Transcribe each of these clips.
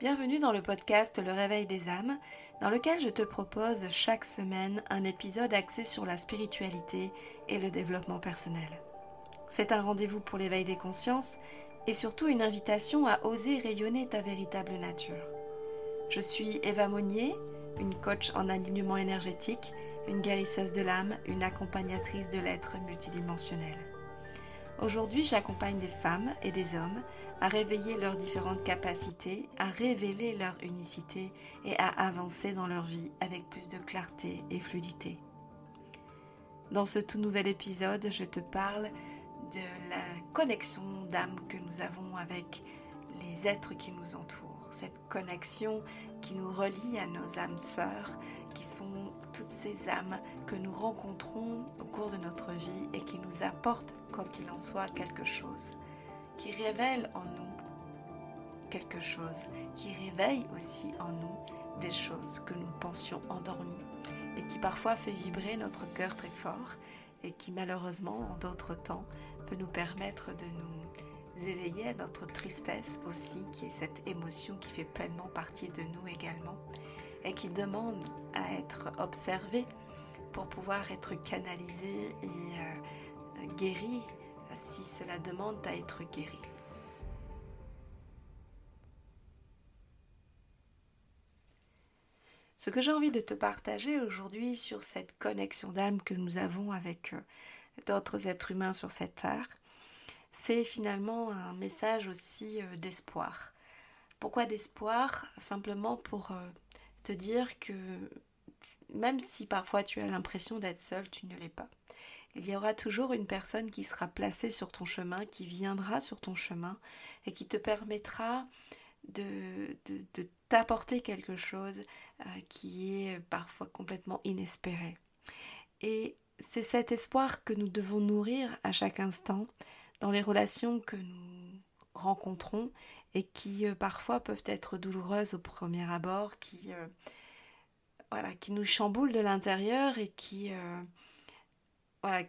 Bienvenue dans le podcast Le Réveil des âmes, dans lequel je te propose chaque semaine un épisode axé sur la spiritualité et le développement personnel. C'est un rendez-vous pour l'éveil des consciences et surtout une invitation à oser rayonner ta véritable nature. Je suis Eva Monnier, une coach en alignement énergétique, une guérisseuse de l'âme, une accompagnatrice de l'être multidimensionnel. Aujourd'hui, j'accompagne des femmes et des hommes à réveiller leurs différentes capacités, à révéler leur unicité et à avancer dans leur vie avec plus de clarté et fluidité. Dans ce tout nouvel épisode, je te parle de la connexion d'âme que nous avons avec les êtres qui nous entourent, cette connexion qui nous relie à nos âmes sœurs, qui sont toutes ces âmes que nous rencontrons au cours de notre vie et qui nous apportent, quoi qu'il en soit, quelque chose, qui révèlent en nous quelque chose, qui réveille aussi en nous des choses que nous pensions endormies et qui parfois fait vibrer notre cœur très fort et qui malheureusement en d'autres temps peut nous permettre de nous éveiller à notre tristesse aussi, qui est cette émotion qui fait pleinement partie de nous également et qui demande à être observée pour pouvoir être canalisée et euh, guérie si cela demande à être guéri. Ce que j'ai envie de te partager aujourd'hui sur cette connexion d'âme que nous avons avec euh, d'autres êtres humains sur cette terre, c'est finalement un message aussi euh, d'espoir. Pourquoi d'espoir? Simplement pour euh, te dire que même si parfois tu as l'impression d'être seul, tu ne l'es pas. Il y aura toujours une personne qui sera placée sur ton chemin, qui viendra sur ton chemin et qui te permettra de, de, t'apporter quelque chose euh, qui est parfois complètement inespéré. Et c'est cet espoir que nous devons nourrir à chaque instant dans les relations que nous rencontrons et qui euh, parfois peuvent être douloureuses au premier abord, qui, euh, voilà, qui nous chamboulent de l'intérieur et qui,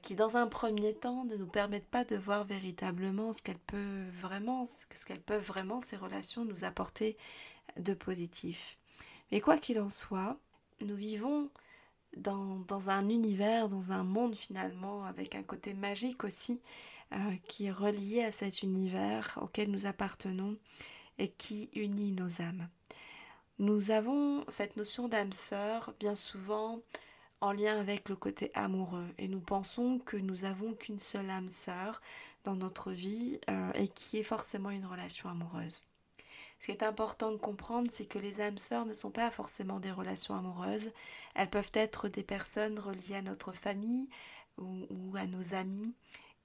qui dans un premier temps ne nous permettent pas de voir véritablement ce qu'elles peuvent vraiment, ce qu'elles peuvent vraiment ces relations nous apporter de positif. Mais quoi qu'il en soit, nous vivons dans, dans, un univers, dans un monde finalement, avec un côté magique aussi, euh, qui est relié à cet univers auquel nous appartenons et qui unit nos âmes. Nous avons cette notion d'âme sœur bien souvent en lien avec le côté amoureux et nous pensons que nous avons qu'une seule âme sœur dans notre vie euh, et qui est forcément une relation amoureuse. Ce qui est important de comprendre, c'est que les âmes sœurs ne sont pas forcément des relations amoureuses. Elles peuvent être des personnes reliées à notre famille ou à nos amis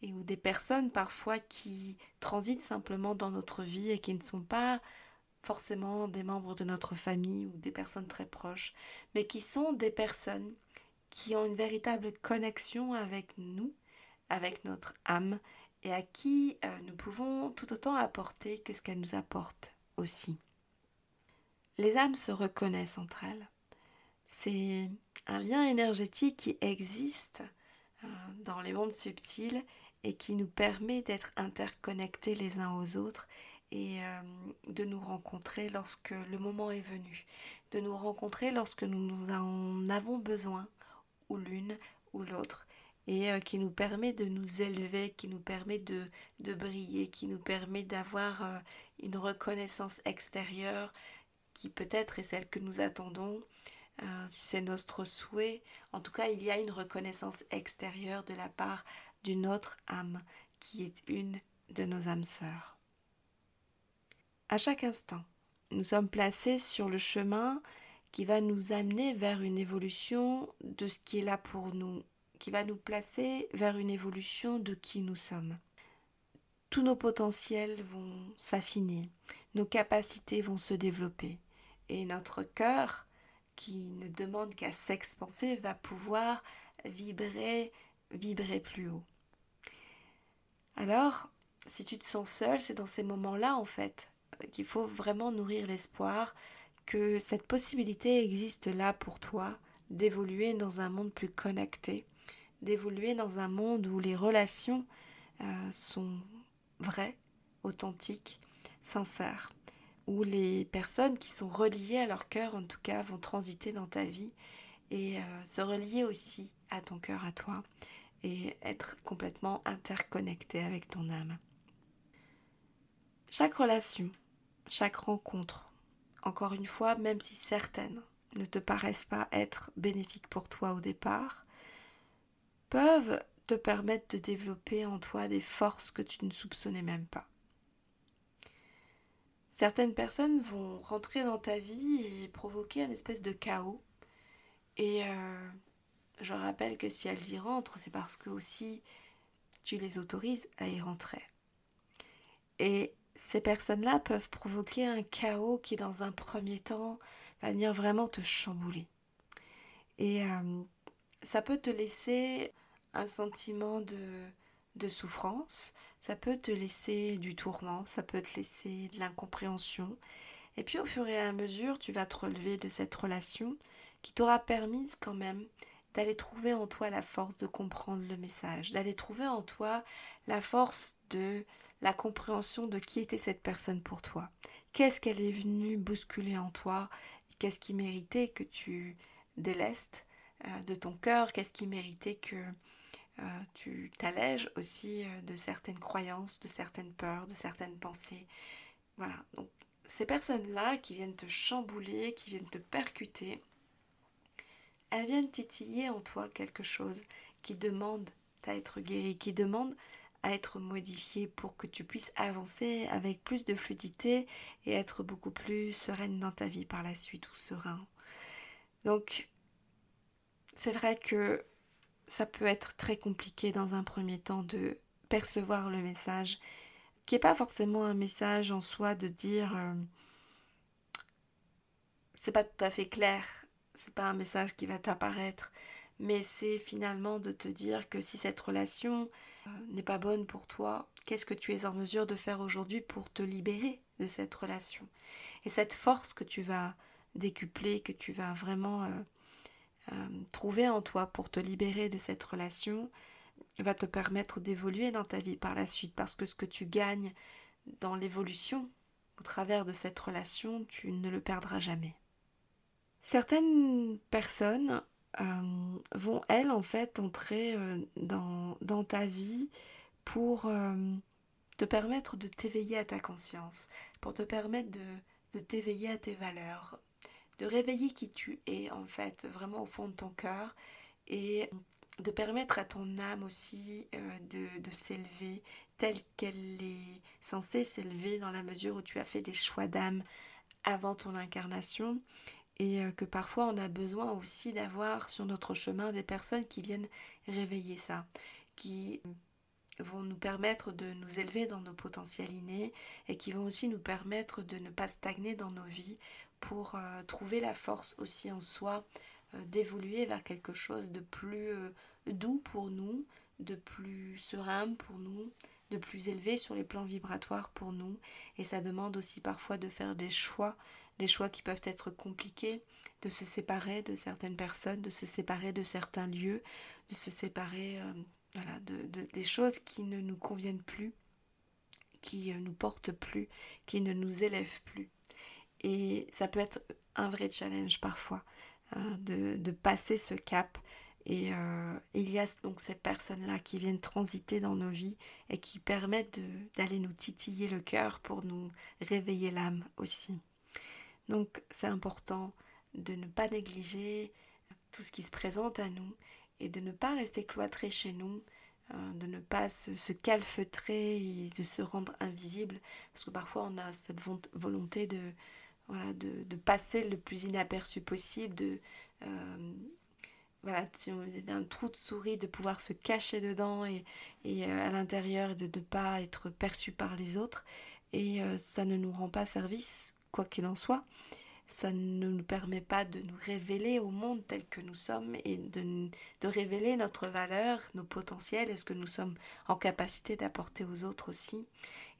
et ou des personnes parfois qui transitent simplement dans notre vie et qui ne sont pas forcément des membres de notre famille ou des personnes très proches, mais qui sont des personnes qui ont une véritable connexion avec nous, avec notre âme, et à qui euh, nous pouvons tout autant apporter que ce qu'elles nous apportent aussi. Les âmes se reconnaissent entre elles. C'est un lien énergétique qui existe euh, dans les mondes subtils et qui nous permet d'être interconnectés les uns aux autres et euh, de nous rencontrer lorsque le moment est venu, de nous rencontrer lorsque nous en avons besoin, ou l'une ou l'autre, et euh, qui nous permet de nous élever, qui nous permet de, de briller, qui nous permet d'avoir euh, une reconnaissance extérieure qui peut-être est celle que nous attendons, c'est notre souhait. En tout cas, il y a une reconnaissance extérieure de la part d'une autre âme qui est une de nos âmes sœurs. À chaque instant, nous sommes placés sur le chemin qui va nous amener vers une évolution de ce qui est là pour nous, qui va nous placer vers une évolution de qui nous sommes. Tous nos potentiels vont s'affiner, nos capacités vont se développer, et notre cœur, qui ne demande qu'à s'expanser, va pouvoir vibrer, vibrer plus haut. Alors, si tu te sens seul, c'est dans ces moments-là, en fait, qu'il faut vraiment nourrir l'espoir que cette possibilité existe là pour toi d'évoluer dans un monde plus connecté, d'évoluer dans un monde où les relations euh, sont vraies, authentiques, sincères. où les personnes qui sont reliées à leur cœur, en tout cas, vont transiter dans ta vie et euh, se relier aussi à ton cœur, à toi, et être complètement interconnecté avec ton âme. Chaque relation, chaque rencontre, encore une fois, même si certaines ne te paraissent pas être bénéfiques pour toi au départ, peuvent te permettre de développer en toi des forces que tu ne soupçonnais même pas. Certaines personnes vont rentrer dans ta vie et provoquer un espèce de chaos. Et euh, je rappelle que si elles y rentrent, c'est parce que aussi tu les autorises à y rentrer. Et ces personnes-là peuvent provoquer un chaos qui, dans un premier temps, va venir vraiment te chambouler. Et euh, ça peut te laisser un sentiment de, de souffrance, ça peut te laisser du tourment, ça peut te laisser de l'incompréhension. Et puis au fur et à mesure, tu vas te relever de cette relation qui t'aura permis quand même d'aller trouver en toi la force de comprendre le message, d'aller trouver en toi la force de la compréhension de qui était cette personne pour toi. Qu'est-ce qu'elle est venue bousculer en toi? Qu'est-ce qui méritait que tu délestes euh, de ton cœur? Qu'est-ce qui méritait que euh, tu t'allèges aussi euh, de certaines croyances, de certaines peurs, de certaines pensées? Voilà, donc ces personnes-là qui viennent te chambouler, qui viennent te percuter, elles viennent titiller en toi quelque chose qui demande à être guéri, qui demande être modifié pour que tu puisses avancer avec plus de fluidité et être beaucoup plus sereine dans ta vie par la suite ou serein. Donc, c'est vrai que ça peut être très compliqué dans un premier temps de percevoir le message, qui n'est pas forcément un message en soi de dire euh, c'est pas tout à fait clair, c'est pas un message qui va t'apparaître, mais c'est finalement de te dire que si cette relation n'est pas bonne pour toi, qu'est-ce que tu es en mesure de faire aujourd'hui pour te libérer de cette relation? Et cette force que tu vas décupler, que tu vas vraiment euh, euh, trouver en toi pour te libérer de cette relation va te permettre d'évoluer dans ta vie par la suite parce que ce que tu gagnes dans l'évolution au travers de cette relation, tu ne le perdras jamais. Certaines personnes euh, vont, elles, en fait, entrer euh, dans, ta vie pour te permettre de t'éveiller à ta conscience, pour te permettre de, t'éveiller à tes valeurs, de réveiller qui tu es en fait vraiment au fond de ton cœur et de permettre à ton âme aussi euh, de s'élever telle qu'elle est censée s'élever dans la mesure où tu as fait des choix d'âme avant ton incarnation et euh, que parfois on a besoin aussi d'avoir sur notre chemin des personnes qui viennent réveiller ça, qui vont nous permettre de nous élever dans nos potentiels innés et qui vont aussi nous permettre de ne pas stagner dans nos vies pour euh, trouver la force aussi en soi euh, d'évoluer vers quelque chose de plus doux pour nous, de plus serein pour nous, de plus élevé sur les plans vibratoires pour nous. Et ça demande aussi parfois de faire des choix, des choix qui peuvent être compliqués, de se séparer de certaines personnes, de se séparer de certains lieux, de se séparer voilà, de, des choses qui ne nous conviennent plus, qui ne nous portent plus, qui ne nous élèvent plus. Et ça peut être un vrai challenge parfois hein, de, passer ce cap. Et euh, il y a donc ces personnes-là qui viennent transiter dans nos vies et qui permettent d'aller nous titiller le cœur pour nous réveiller l'âme aussi. Donc c'est important de ne pas négliger tout ce qui se présente à nous et de ne pas rester cloîtré chez nous, hein, de ne pas se, calfeutrer et de se rendre invisible, parce que parfois on a cette volonté de, voilà, de, de, passer le plus inaperçu possible, de euh, voilà, si on avait un trou de souris, de pouvoir se cacher dedans et, et euh, à l'intérieur de ne pas être perçu par les autres. Et euh, ça ne nous rend pas service, quoi qu'il en soit ça ne nous permet pas de nous révéler au monde tel que nous sommes et de, de révéler notre valeur, nos potentiels et ce que nous sommes en capacité d'apporter aux autres aussi.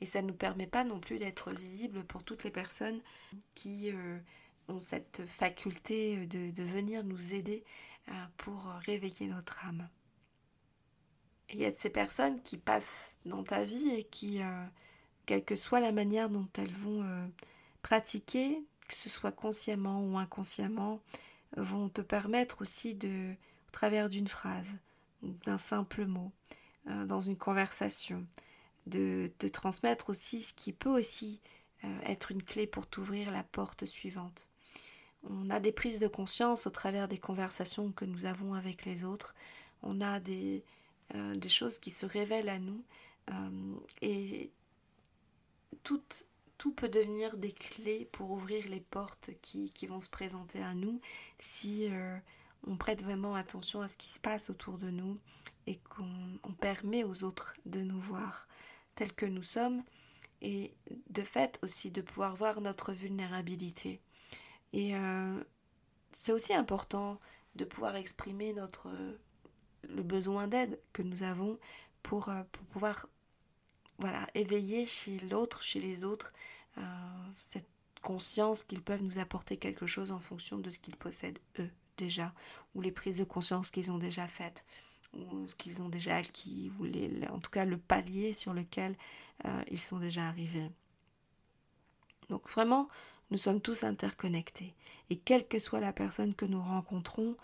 Et ça ne nous permet pas non plus d'être visible pour toutes les personnes qui euh, ont cette faculté de, de venir nous aider euh, pour réveiller notre âme. Il y a de ces personnes qui passent dans ta vie et qui, euh, quelle que soit la manière dont elles vont pratiquer, que ce soit consciemment ou inconsciemment, vont te permettre aussi de, au travers d'une phrase, d'un simple mot, euh, dans une conversation, de te transmettre aussi ce qui peut aussi euh, être une clé pour t'ouvrir la porte suivante. On a des prises de conscience au travers des conversations que nous avons avec les autres. On a des, euh, des choses qui se révèlent à nous. et tout, tout peut devenir des clés pour ouvrir les portes qui, qui vont se présenter à nous si on prête vraiment attention à ce qui se passe autour de nous et qu'on permet aux autres de nous voir tels que nous sommes et de fait aussi de pouvoir voir notre vulnérabilité. Et euh, c'est aussi important de pouvoir exprimer notre le besoin d'aide que nous avons pour, euh, pour pouvoir voilà, éveiller chez l'autre, chez les autres, euh, cette conscience qu'ils peuvent nous apporter quelque chose en fonction de ce qu'ils possèdent eux déjà, ou les prises de conscience qu'ils ont déjà faites, ou ce qu'ils ont déjà acquis, ou les, en tout cas le palier sur lequel euh, ils sont déjà arrivés. Donc vraiment, nous sommes tous interconnectés. Et quelle que soit la personne que nous rencontrons,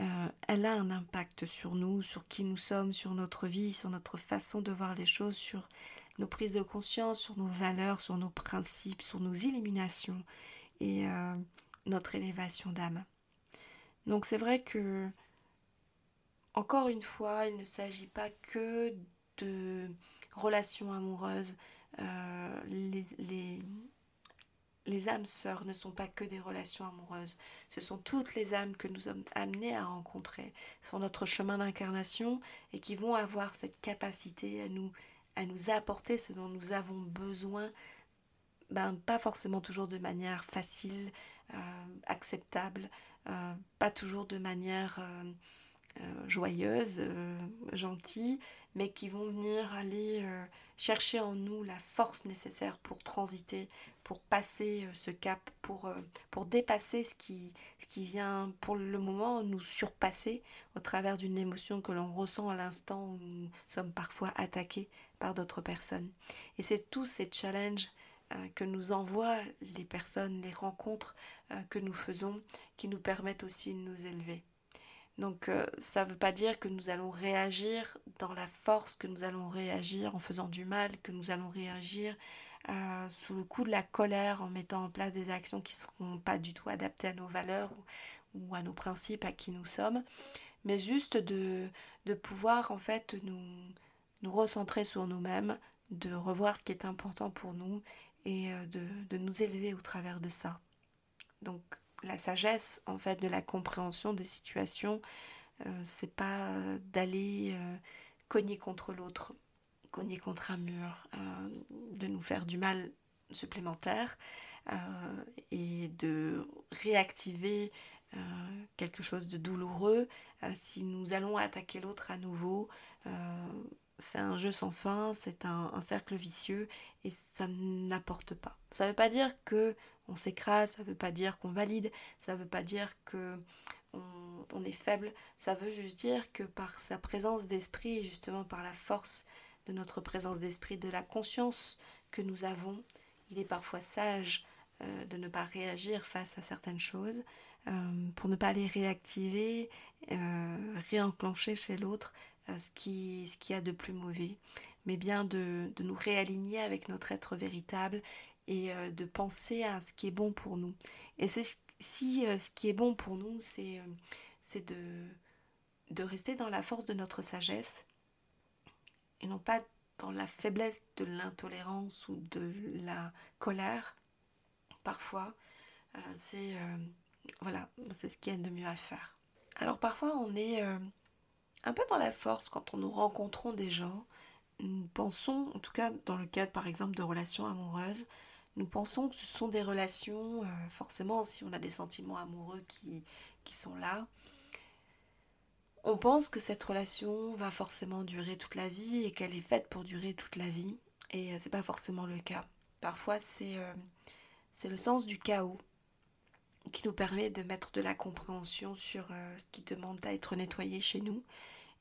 euh, elle a un impact sur nous, sur qui nous sommes, sur notre vie, sur notre façon de voir les choses, sur nos prises de conscience, sur nos valeurs, sur nos principes, sur nos illuminations et euh, notre élévation d'âme. Donc c'est vrai que, encore une fois, il ne s'agit pas que de relations amoureuses. Euh, les, les, âmes sœurs ne sont pas que des relations amoureuses. Ce sont toutes les âmes que nous sommes amenés à rencontrer sur notre chemin d'incarnation et qui vont avoir cette capacité à nous, à nous apporter ce dont nous avons besoin, ben, pas forcément toujours de manière facile, euh, acceptable, euh, pas toujours de manière euh, joyeuse, gentille, mais qui vont venir aller chercher en nous la force nécessaire pour transiter, pour passer ce cap, pour, pour dépasser ce qui, ce qui vient pour le moment nous surpasser au travers d'une émotion que l'on ressent à l'instant où nous sommes parfois attaqués par d'autres personnes. Et c'est tous ces challenges euh, que nous envoient les personnes, les rencontres euh, que nous faisons, qui nous permettent aussi de nous élever. Donc euh, ça ne veut pas dire que nous allons réagir dans la force, que nous allons réagir en faisant du mal, que nous allons réagir sous le coup de la colère en mettant en place des actions qui ne seront pas du tout adaptées à nos valeurs ou, à nos principes, à qui nous sommes, mais juste de, de pouvoir en fait nous, nous recentrer sur nous-mêmes, de revoir ce qui est important pour nous et euh, de, nous élever au travers de ça. Donc la sagesse en fait de la compréhension des situations, euh, c'est pas d'aller euh, cogner contre l'autre, cogner contre un mur, de nous faire du mal supplémentaire et de réactiver quelque chose de douloureux si nous allons attaquer l'autre à nouveau c'est un jeu sans fin, c'est un, cercle vicieux et ça n'apporte pas. Ça ne veut pas dire que on s'écrase, ça ne veut pas dire qu'on valide, ça ne veut pas dire que on, est faible, ça veut juste dire que par sa présence d'esprit et justement par la force de notre présence d'esprit, de la conscience que nous avons, il est parfois sage euh, de ne pas réagir face à certaines choses, euh, pour ne pas les réactiver, euh, réenclencher chez l'autre ce qui, ce qui a de plus mauvais, mais bien de, nous réaligner avec notre être véritable et euh, de penser à ce qui est bon pour nous. Et c'est si euh, ce qui est bon pour nous, c'est euh, de, de rester dans la force de notre sagesse et non pas dans la faiblesse de l'intolérance ou de la colère. Parfois, c'est voilà, c'est ce qui est de mieux à faire. Alors parfois, on est un peu dans la force quand on nous rencontrons des gens. Nous pensons, en tout cas dans le cadre par exemple de relations amoureuses, nous pensons que ce sont des relations, euh, forcément si on a des sentiments amoureux qui, qui sont là, on pense que cette relation va forcément durer toute la vie et qu'elle est faite pour durer toute la vie. Et euh, c'est pas forcément le cas. Parfois c'est euh, c'est le sens du chaos qui nous permet de mettre de la compréhension sur ce qui demande à être nettoyé chez nous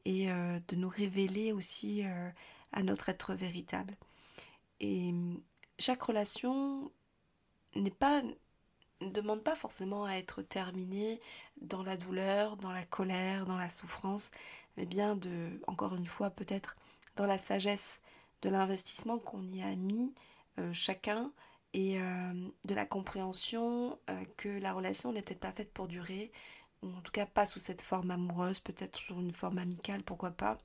et euh, de nous révéler aussi euh, à notre être véritable. Et hum, chaque relation n'est pas ne demande pas forcément à être terminé dans la douleur, dans la colère, dans la souffrance, mais bien de, encore une fois, peut-être dans la sagesse de l'investissement qu'on y a mis euh, chacun et euh, de la compréhension euh, que la relation n'est peut-être pas faite pour durer, ou en tout cas pas sous cette forme amoureuse, peut-être sous une forme amicale, pourquoi pas,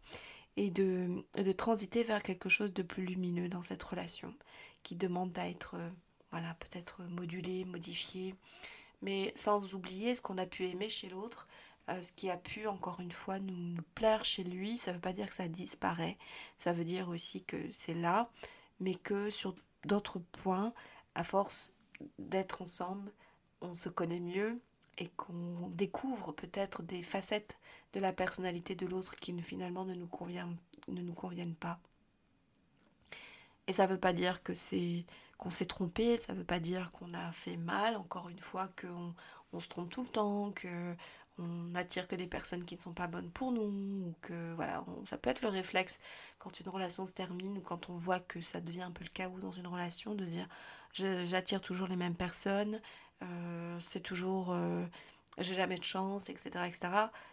et de, de transiter vers quelque chose de plus lumineux dans cette relation qui demande à être voilà, peut-être modulé, modifié, mais sans oublier ce qu'on a pu aimer chez l'autre, euh, ce qui a pu, encore une fois, nous, plaire chez lui. Ça ne veut pas dire que ça disparaît, ça veut dire aussi que c'est là, mais que sur d'autres points, à force d'être ensemble, on se connaît mieux et qu'on découvre peut-être des facettes de la personnalité de l'autre qui finalement ne nous, ne nous conviennent pas. Et ça ne veut pas dire que c'est qu'on s'est trompé, ça ne veut pas dire qu'on a fait mal, encore une fois, qu'on on se trompe tout le temps, que on attire que des personnes qui ne sont pas bonnes pour nous, ou que voilà, ça peut être le réflexe quand une relation se termine ou quand on voit que ça devient un peu le chaos dans une relation, de dire j'attire toujours les mêmes personnes, euh, c'est toujours euh, j'ai jamais de chance, etc., etc.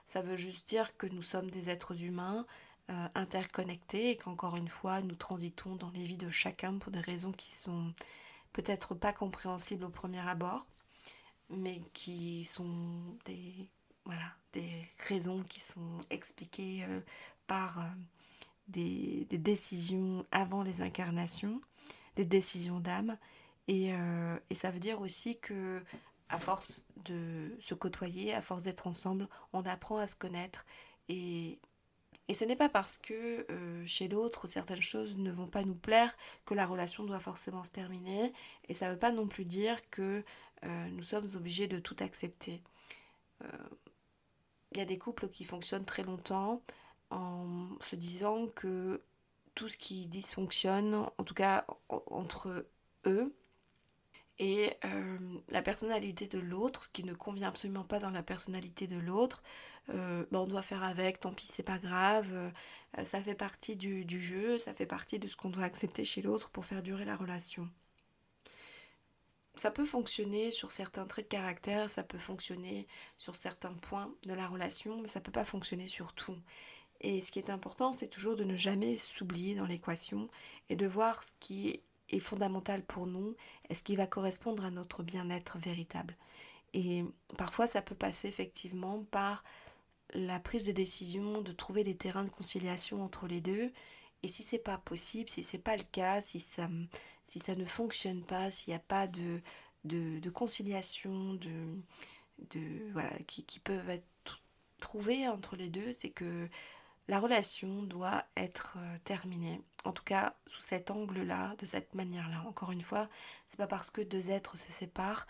Ça veut juste dire que nous sommes des êtres humains euh, interconnectés et qu'encore une fois, nous transitons dans les vies de chacun pour des raisons qui sont peut-être pas compréhensibles au premier abord, mais qui sont des, voilà, des raisons qui sont expliquées par des, des, décisions avant les incarnations, des décisions d'âme. Et, et ça veut dire aussi que à force de se côtoyer, à force d'être ensemble, on apprend à se connaître et et ce n'est pas parce que euh, chez l'autre certaines choses ne vont pas nous plaire que la relation doit forcément se terminer. Et ça ne veut pas non plus dire que euh, nous sommes obligés de tout accepter. Il euh, y a des couples qui fonctionnent très longtemps en se disant que tout ce qui dysfonctionne, en tout cas entre eux, et la personnalité de l'autre, ce qui ne convient absolument pas dans la personnalité de l'autre, euh, bah, on doit faire avec, tant pis c'est pas grave, euh, ça fait partie du, jeu, ça fait partie de ce qu'on doit accepter chez l'autre pour faire durer la relation. Ça peut fonctionner sur certains traits de caractère, ça peut fonctionner sur certains points de la relation, mais ça peut pas fonctionner sur tout. Et ce qui est important, c'est toujours de ne jamais s'oublier dans l'équation et de voir ce qui est fondamental pour nous et ce qui va correspondre à notre bien-être véritable? Et parfois, ça peut passer effectivement par la prise de décision, de trouver des terrains de conciliation entre les deux. Et si c'est pas possible, si c'est pas le cas, si ça, si ça ne fonctionne pas, s'il n'y a pas de, de, conciliation, de, de, voilà, qui, qui peuvent être trouvées entre les deux, c'est que la relation doit être euh, terminée. En tout cas, sous cet angle-là, de cette manière-là. Encore une fois, c'est pas parce que deux êtres se séparent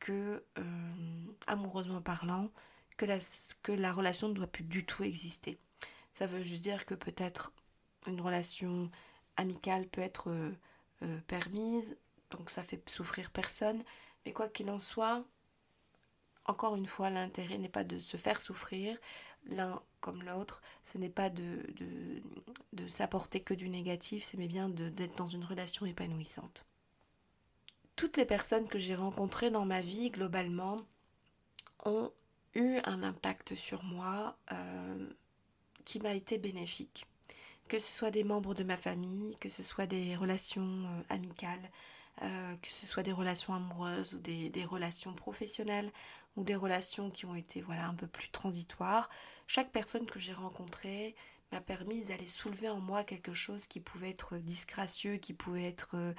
que, euh, amoureusement parlant, que la, que la relation ne doit plus du tout exister. Ça veut juste dire que peut-être une relation amicale peut être euh, permise, donc ça fait souffrir personne, mais quoi qu'il en soit, encore une fois, l'intérêt n'est pas de se faire souffrir, l'un comme l'autre, ce n'est pas de, de, de s'apporter que du négatif, c'est bien d'être dans une relation épanouissante. Toutes les personnes que j'ai rencontrées dans ma vie, globalement, ont eu un impact sur moi euh, qui m'a été bénéfique. Que ce soit des membres de ma famille, que ce soit des relations euh, amicales, euh, que ce soit des relations amoureuses ou des, des, relations professionnelles des relations qui ont été voilà un peu plus transitoires. Chaque personne que j'ai rencontrée m'a permis d'aller soulever en moi quelque chose qui pouvait être disgracieux, qui pouvait être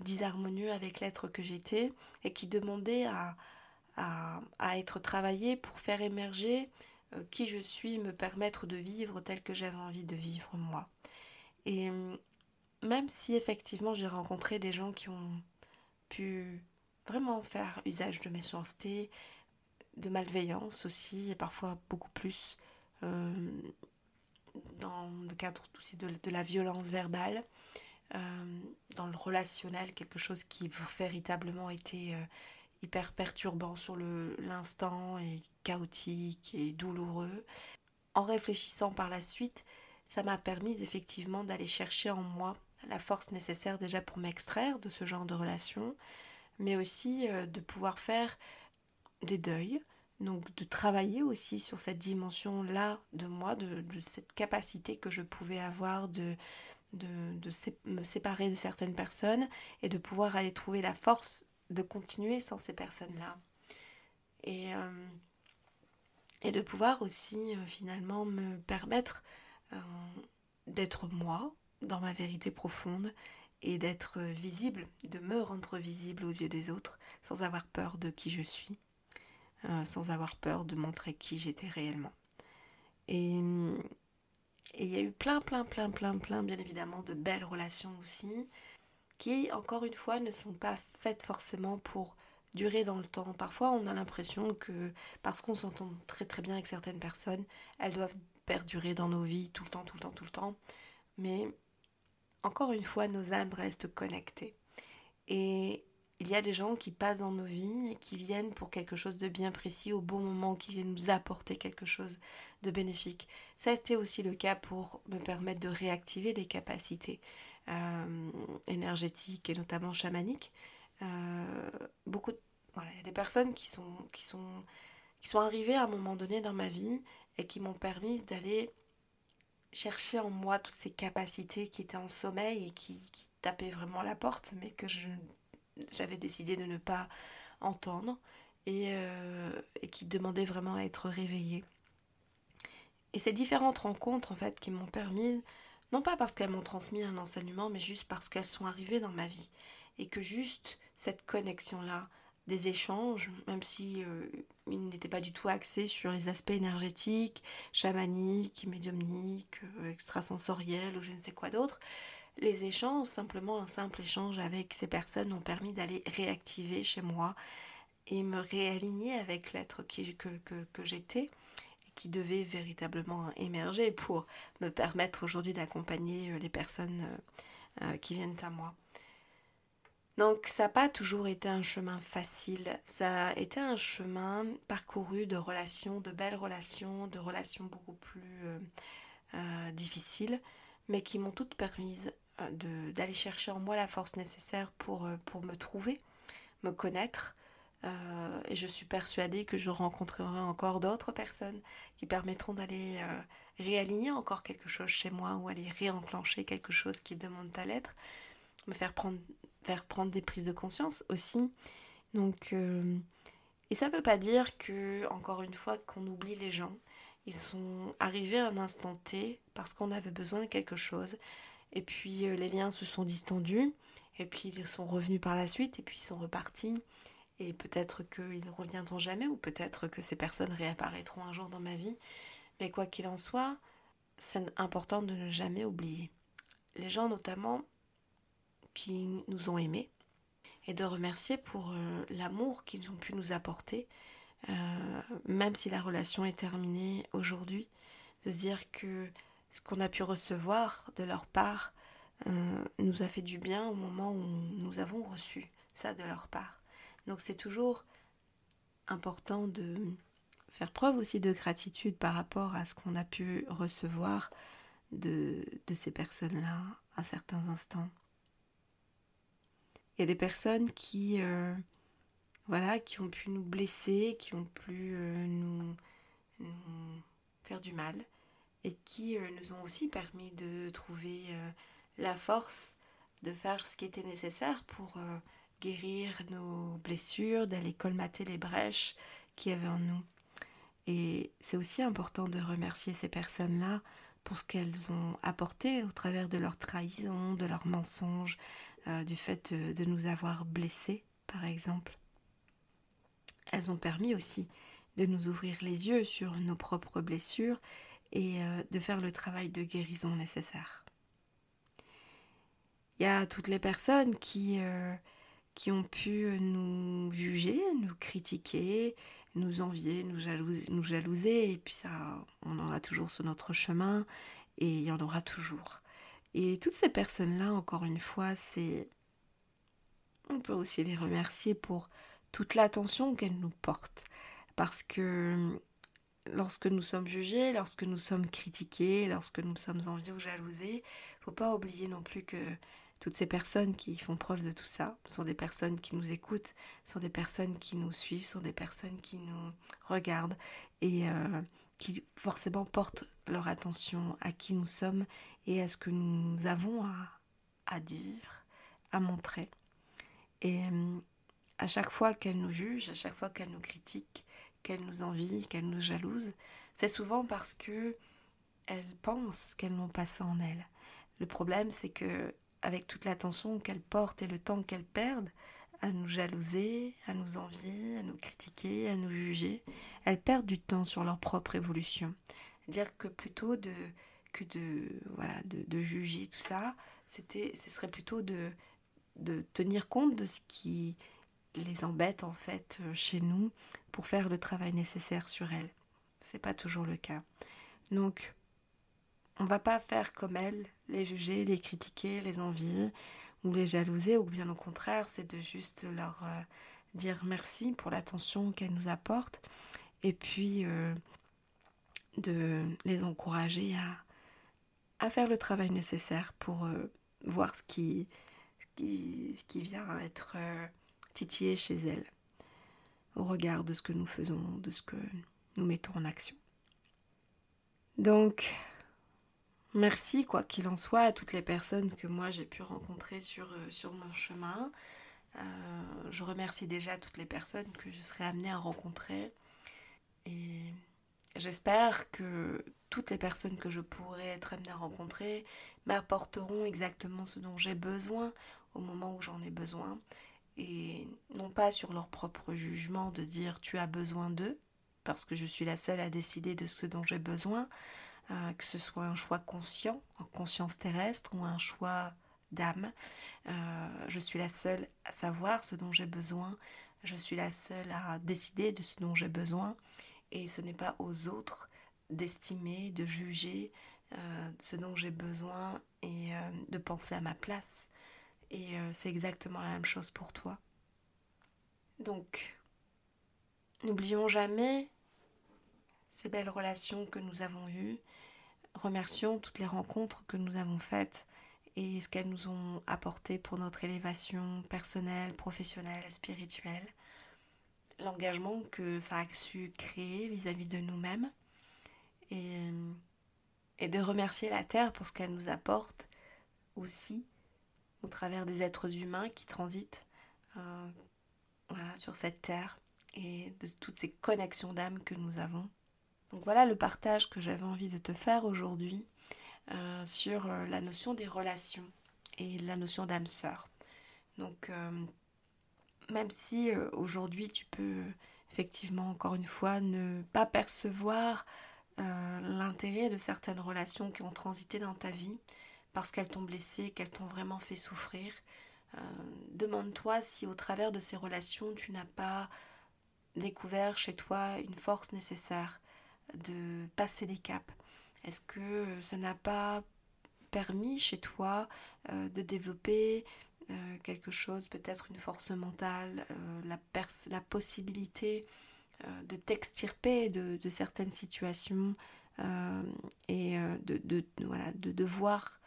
disharmonieux avec l'être que j'étais et qui demandait à, être travaillé pour faire émerger euh, qui je suis, me permettre de vivre tel que j'avais envie de vivre moi. Et euh, même si effectivement j'ai rencontré des gens qui ont pu vraiment faire usage de méchanceté, de malveillance aussi, et parfois beaucoup plus euh, dans le cadre aussi de, de la violence verbale, dans le relationnel, quelque chose qui véritablement était hyper perturbant sur l'instant et chaotique et douloureux. En réfléchissant par la suite, ça m'a permis effectivement d'aller chercher en moi la force nécessaire déjà pour m'extraire de ce genre de relation, mais aussi euh, de pouvoir faire des deuils, donc de travailler aussi sur cette dimension-là de moi, de, cette capacité que je pouvais avoir de, de, me séparer de certaines personnes et de pouvoir aller trouver la force de continuer sans ces personnes-là. Et, euh, et de pouvoir aussi euh, finalement me permettre d'être moi dans ma vérité profonde et d'être visible, de me rendre visible aux yeux des autres sans avoir peur de qui je suis, euh, sans avoir peur de montrer qui j'étais réellement. Et il y a eu plein, plein, plein, plein, plein, bien évidemment, de belles relations aussi, qui, encore une fois, ne sont pas faites forcément pour durer dans le temps. Parfois, on a l'impression que parce qu'on s'entend très très bien avec certaines personnes, elles doivent perdurer dans nos vies tout le temps, tout le temps, tout le temps. Mais encore une fois, nos âmes restent connectées. Et il y a des gens qui passent dans nos vies et qui viennent pour quelque chose de bien précis au bon moment, qui viennent nous apporter quelque chose de bénéfique. Ça a été aussi le cas pour me permettre de réactiver des capacités euh, énergétiques et notamment chamaniques. Euh, beaucoup voilà, il y a des personnes qui sont, qui, sont, qui sont arrivées à un moment donné dans ma vie et qui m'ont permis d'aller chercher en moi toutes ces capacités qui étaient en sommeil et qui, tapaient vraiment la porte, mais que j'avais décidé de ne pas entendre euh, et, qui demandaient vraiment à être réveillées. Et ces différentes rencontres, en fait, qui m'ont permis, non pas parce qu'elles m'ont transmis un enseignement, mais juste parce qu'elles sont arrivées dans ma vie. Et que juste cette connexion-là, des échanges, même si euh, il pas du tout axé sur les aspects énergétiques, chamaniques, médiumniques, euh, extrasensoriels ou je ne sais quoi d'autre. Les échanges, simplement un simple échange avec ces personnes ont permis d'aller réactiver chez moi et me réaligner avec l'être que, que, j'étais et qui devait véritablement émerger pour me permettre aujourd'hui d'accompagner euh, les personnes qui viennent à moi. Donc ça n'a pas toujours été un chemin facile, ça a été un chemin parcouru de relations, de belles relations, de relations beaucoup plus euh, euh, difficiles, mais qui m'ont toutes permises euh, d'aller chercher en moi la force nécessaire pour, pour me trouver, me connaître. et je suis persuadée que je rencontrerai encore d'autres personnes qui permettront d'aller réaligner encore quelque chose chez moi ou aller réenclencher quelque chose qui demande à l'être, me faire prendre faire prendre des prises de conscience aussi. Donc, euh, et ça ne veut pas dire que, encore une fois, qu'on oublie les gens. Ils sont arrivés à un instant T parce qu'on avait besoin de quelque chose. Et puis euh, les liens se sont distendus. Et puis ils sont revenus par la suite. Et puis ils sont repartis. Et peut-être qu'ils ne reviendront jamais. Ou peut-être que ces personnes réapparaîtront un jour dans ma vie. Mais quoi qu'il en soit, c'est important de ne jamais oublier. Les gens notamment qui nous ont aimés et de remercier pour euh, l'amour qu'ils ont pu nous apporter, euh, même si la relation est terminée aujourd'hui, de dire que ce qu'on a pu recevoir de leur part euh, nous a fait du bien au moment où nous avons reçu ça de leur part. Donc c'est toujours important de faire preuve aussi de gratitude par rapport à ce qu'on a pu recevoir de, de ces personnes-là à certains instants. Il y a des personnes qui, euh, voilà, qui ont pu nous blesser, qui ont pu euh, nous, faire du mal et qui euh, nous ont aussi permis de trouver la force de faire ce qui était nécessaire pour guérir nos blessures, d'aller colmater les brèches qu'il y avait en nous. Et c'est aussi important de remercier ces personnes-là pour ce qu'elles ont apporté au travers de leur trahison, de leurs mensonges, euh, du fait de, nous avoir blessés, par exemple. Elles ont permis aussi de nous ouvrir les yeux sur nos propres blessures et euh, de faire le travail de guérison nécessaire. Il y a toutes les personnes qui, euh, qui ont pu nous juger, nous critiquer, nous envier, nous jalouser, nous jalouser, et puis ça, on en a toujours sur notre chemin, et il y en aura toujours. Et toutes ces personnes-là, encore une fois, c'est... On peut aussi les remercier pour toute l'attention qu'elles nous portent. Parce que lorsque nous sommes jugés, lorsque nous sommes critiqués, lorsque nous sommes enviés ou jalousés, faut pas oublier non plus que toutes ces personnes qui font preuve de tout ça sont des personnes qui nous écoutent, sont des personnes qui nous suivent, sont des personnes qui nous regardent et euh, qui forcément portent leur attention à qui nous sommes et à ce que nous avons à, à dire, à montrer. Et euh, à chaque fois qu'elles nous jugent, à chaque fois qu'elles nous critiquent, qu'elles nous envient, qu'elles nous jalousent, c'est souvent parce que elles pensent qu'elles n'ont pas ça en elles. Le problème, c'est que avec toute l'attention qu'elles portent et le temps qu'elles perdent à nous jalouser, à nous envier, à nous critiquer, à nous juger, elles perdent du temps sur leur propre évolution. Dire que plutôt que de voilà de, juger tout ça, c'était ce serait plutôt de de tenir compte de ce qui les embête en fait chez nous pour faire le travail nécessaire sur elles. C'est pas toujours le cas. Donc on va pas faire comme elles, les juger, les critiquer, les envier ou les jalouser, ou bien au contraire, c'est de juste leur euh, dire merci pour l'attention qu'elles nous apportent et puis euh, de les encourager à, à, faire le travail nécessaire pour euh, voir ce qui, ce qui, ce qui vient être titillé chez elles au regard de ce que nous faisons, de ce que nous mettons en action. Donc, Merci, quoi qu'il en soit, à toutes les personnes que moi j'ai pu rencontrer sur, euh, sur mon chemin. Euh, je remercie déjà toutes les personnes que je serai amenée à rencontrer. Et j'espère que toutes les personnes que je pourrai être amenée à rencontrer m'apporteront exactement ce dont j'ai besoin au moment où j'en ai besoin. Et non pas sur leur propre jugement de dire tu as besoin d'eux, parce que je suis la seule à décider de ce dont j'ai besoin, euh, que ce soit un choix conscient, en conscience terrestre, ou un choix d'âme. Euh, je suis la seule à savoir ce dont j'ai besoin, je suis la seule à décider de ce dont j'ai besoin, et ce n'est pas aux autres d'estimer, de juger euh, ce dont j'ai besoin et de penser à ma place. Et c'est exactement la même chose pour toi. Donc, n'oublions jamais ces belles relations que nous avons eues, remercions toutes les rencontres que nous avons faites et ce qu'elles nous ont apporté pour notre élévation personnelle, professionnelle, spirituelle, l'engagement que ça a su créer vis-à-vis de nous-mêmes et, et de remercier la Terre pour ce qu'elle nous apporte aussi au travers des êtres humains qui transitent euh, voilà, sur cette Terre et de toutes ces connexions d'âme que nous avons. Donc voilà le partage que j'avais envie de te faire aujourd'hui euh, sur euh, la notion des relations et la notion d'âme sœur. Donc même si aujourd'hui tu peux effectivement encore une fois ne pas percevoir l'intérêt de certaines relations qui ont transité dans ta vie parce qu'elles t'ont blessé, qu'elles t'ont vraiment fait souffrir, demande-toi si au travers de ces relations tu n'as pas découvert chez toi une force nécessaire de passer des caps. Est-ce que ça n'a pas permis chez toi euh, de développer euh, quelque chose, peut-être une force mentale, euh, la, la, possibilité de t'extirper de, certaines situations et de, de, voilà, de, voir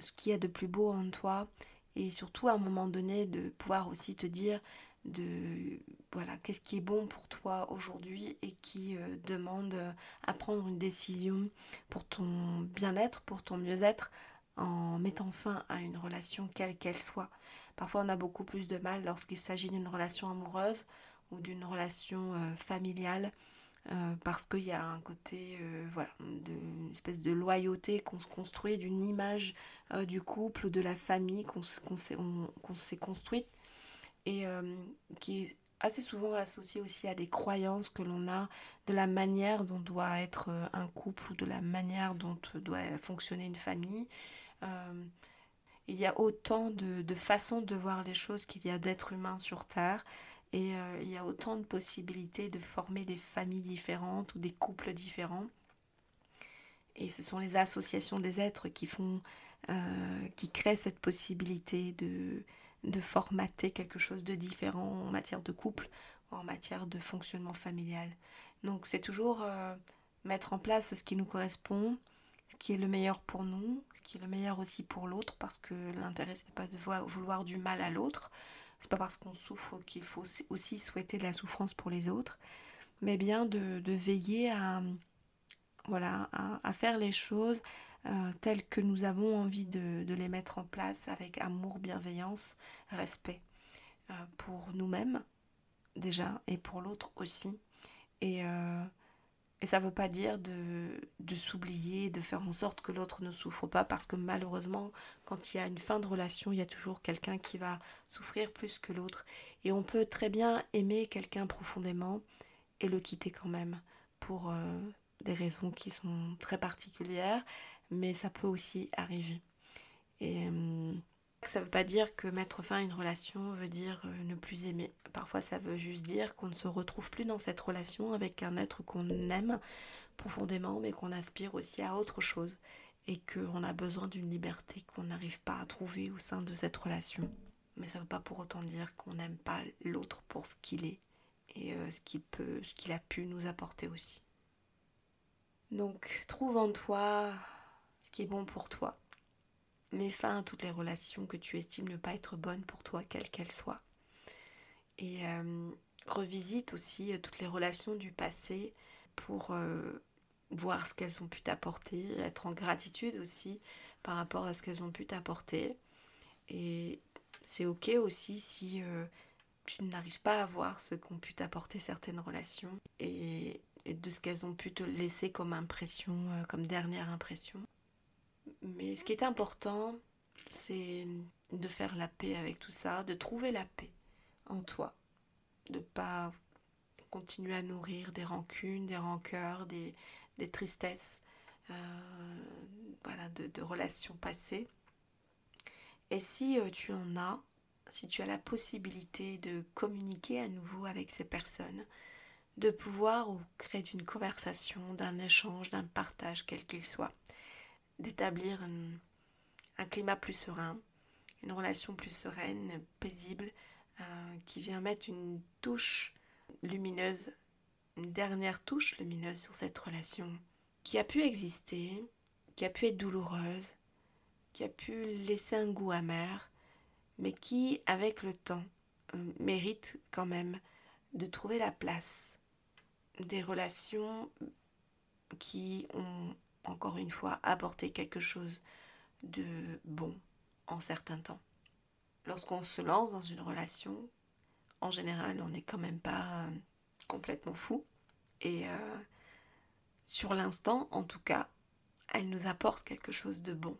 ce qu'il y a de plus beau en toi et surtout à un moment donné de pouvoir aussi te dire de voilà qu'est-ce qui est bon pour toi aujourd'hui et qui euh, demande à prendre une décision pour ton bien-être, pour ton mieux-être en mettant fin à une relation quelle qu'elle soit. Parfois on a beaucoup plus de mal lorsqu'il s'agit d'une relation amoureuse ou d'une relation euh, familiale euh, parce qu'il y a un côté voilà de, espèce de loyauté qu'on se construit d'une image du couple ou de la famille qu'on s'est construite et euh, qui est assez souvent associé aussi à des croyances que l'on a de la manière dont doit être euh, un couple ou de la manière dont doit fonctionner une famille. Euh, il y a autant de, de, façons de voir les choses qu'il y a d'êtres humains sur Terre et il y a autant de possibilités de former des familles différentes ou des couples différents. Et ce sont les associations des êtres qui font, qui créent cette possibilité de, formater quelque chose de différent en matière de couple ou en matière de fonctionnement familial. Donc c'est toujours euh, mettre en place ce qui nous correspond, ce qui est le meilleur pour nous, ce qui est le meilleur aussi pour l'autre, parce que l'intérêt, ce n'est pas de vouloir du mal à l'autre. C'est pas parce qu'on souffre qu'il faut aussi souhaiter de la souffrance pour les autres, mais bien de, veiller à, voilà, à, faire les choses euh, telles que nous avons envie de, les mettre en place avec amour, bienveillance, respect euh, pour nous-mêmes déjà et pour l'autre aussi. Euh, et ça ne veut pas dire de, de s'oublier, de faire en sorte que l'autre ne souffre pas, parce que malheureusement, quand il y a une fin de relation, il y a toujours quelqu'un qui va souffrir plus que l'autre. Et on peut très bien aimer quelqu'un profondément et le quitter quand même, pour euh, des raisons qui sont très particulières, mais ça peut aussi arriver. Et euh, ça ne veut pas dire que mettre fin à une relation veut dire euh, ne plus aimer. Parfois, ça veut juste dire qu'on ne se retrouve plus dans cette relation avec un être qu'on aime profondément, mais qu'on aspire aussi à autre chose et qu'on a besoin d'une liberté qu'on n'arrive pas à trouver au sein de cette relation. Mais ça ne veut pas pour autant dire qu'on n'aime pas l'autre pour ce qu'il est et euh, ce qu'il peut, ce qu'il a pu nous apporter aussi. Donc, trouve en toi ce qui est bon pour toi Mets fin à toutes les relations que tu estimes ne pas être bonnes pour toi, quelles qu'elles soient. Et euh, revisite aussi euh, toutes les relations du passé pour euh, voir ce qu'elles ont pu t'apporter, être en gratitude aussi par rapport à ce qu'elles ont pu t'apporter. Et c'est ok aussi si tu n'arrives pas à voir ce qu'ont pu t'apporter certaines relations et, et, de ce qu'elles ont pu te laisser comme impression, comme dernière impression. Mais ce qui est important, c'est de faire la paix avec tout ça, de trouver la paix en toi, de pas continuer à nourrir des rancunes, des rancœurs, des, tristesses, euh, de, relations passées. Et si euh, tu en as, si tu as la possibilité de communiquer à nouveau avec ces personnes, de pouvoir créer d'une conversation, d'un échange, d'un partage, quel qu'il soit, d'établir un, climat plus serein, une relation plus sereine, paisible, euh, qui vient mettre une touche lumineuse, une dernière touche lumineuse sur cette relation qui a pu exister, qui a pu être douloureuse, qui a pu laisser un goût amer, mais qui, avec le temps, euh, mérite quand même de trouver la place des relations qui ont encore une fois, apporter quelque chose de bon en certains temps. Lorsqu'on se lance dans une relation, en général, on n'est quand même pas euh, complètement fou. Et euh, sur l'instant, en tout cas, elle nous apporte quelque chose de bon.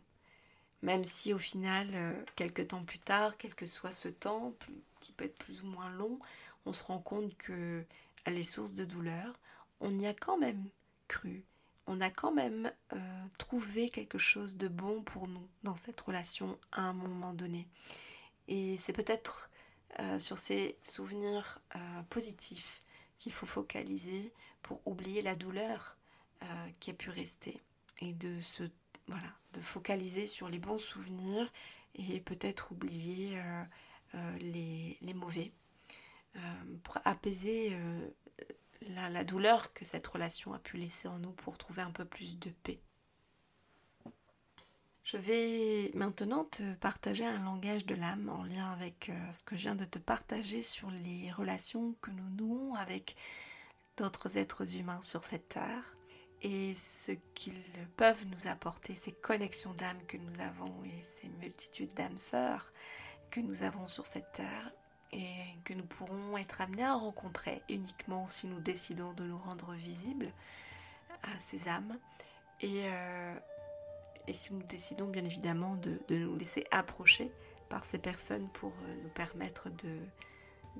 Même si au final, euh, quelques temps plus tard, quel que soit ce temps, qui peut être plus ou moins long, on se rend compte que est source de douleur, on y a quand même cru, on a quand même euh, trouvé quelque chose de bon pour nous dans cette relation à un moment donné. Et c'est peut-être euh, sur ces souvenirs euh, positifs qu'il faut focaliser pour oublier la douleur qui a pu rester et de se voilà de focaliser sur les bons souvenirs et peut-être oublier les, les, mauvais pour apaiser la, douleur que cette relation a pu laisser en nous pour trouver un peu plus de paix. Je vais maintenant te partager un langage de l'âme en lien avec euh, ce que je viens de te partager sur les relations que nous nouons avec d'autres êtres humains sur cette terre et ce qu'ils peuvent nous apporter, ces connexions d'âme que nous avons et ces multitudes d'âmes sœurs que nous avons sur cette terre et que nous pourrons être amenés à rencontrer uniquement si nous décidons de nous rendre visibles à ces âmes et, euh, si nous décidons bien évidemment de, nous laisser approcher par ces personnes pour euh, nous permettre de,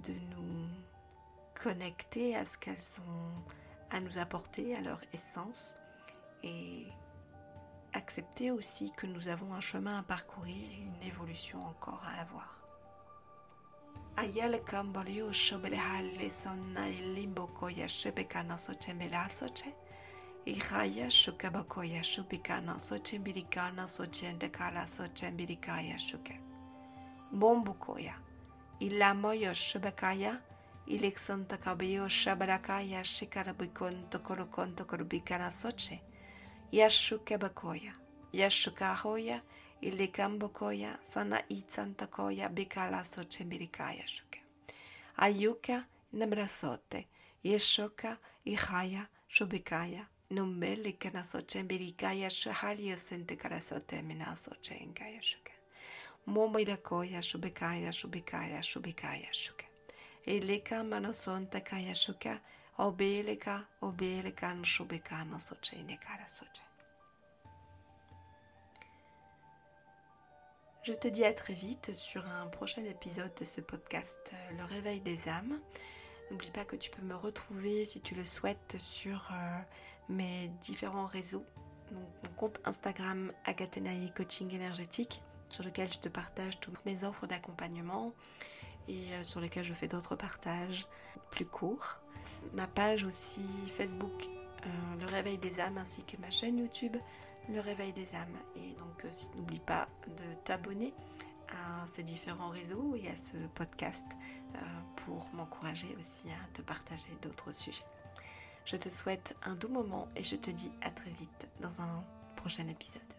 de nous connecter à ce qu'elles ont à nous apporter, à leur essence et accepter aussi que nous avons un chemin à parcourir et une évolution encore à avoir. Ayele cambariu shobelehale sonna il limbo koya shepekana soche melasoche, y haya shukebakoya shupikana soche miricana soche endekala soche miricaya shuke. Bombukoya, il lamoyo shubekaya, il exonta cabello shabarakaya shikarabikon tokorokon tokorubikana soche, yashukebakoya, yashukahoya, yashukahoya, Ilikambokoya sana itsantakoya bikala sočemirikaješoke. Ajuka nebrasote, ješoka ihaja šubikaja, numberlike nasočemirikaja šahalje sente karasote minasočenkaješoke. Momoirakoya šubikaja šubikaja šubikaješoke. Ilikambano sontakaješoke, obelika obelikan no šubikan nasočenje no karasoče. Je te dis à très vite sur un prochain épisode de ce podcast Le réveil des âmes. N'oublie pas que tu peux me retrouver si tu le souhaites sur euh, mes différents réseaux. Mon compte Instagram Agatenaï Coaching Énergétique sur lequel je te partage toutes mes offres d'accompagnement et euh, sur lesquels je fais d'autres partages plus courts. Ma page aussi Facebook euh, Le Réveil des âmes ainsi que ma chaîne YouTube Le Réveil des âmes. Et donc euh, n'oublie pas de t'abonner à ces différents réseaux et à ce podcast pour m'encourager aussi à te partager d'autres sujets. Je te souhaite un doux moment et je te dis à très vite dans un prochain épisode.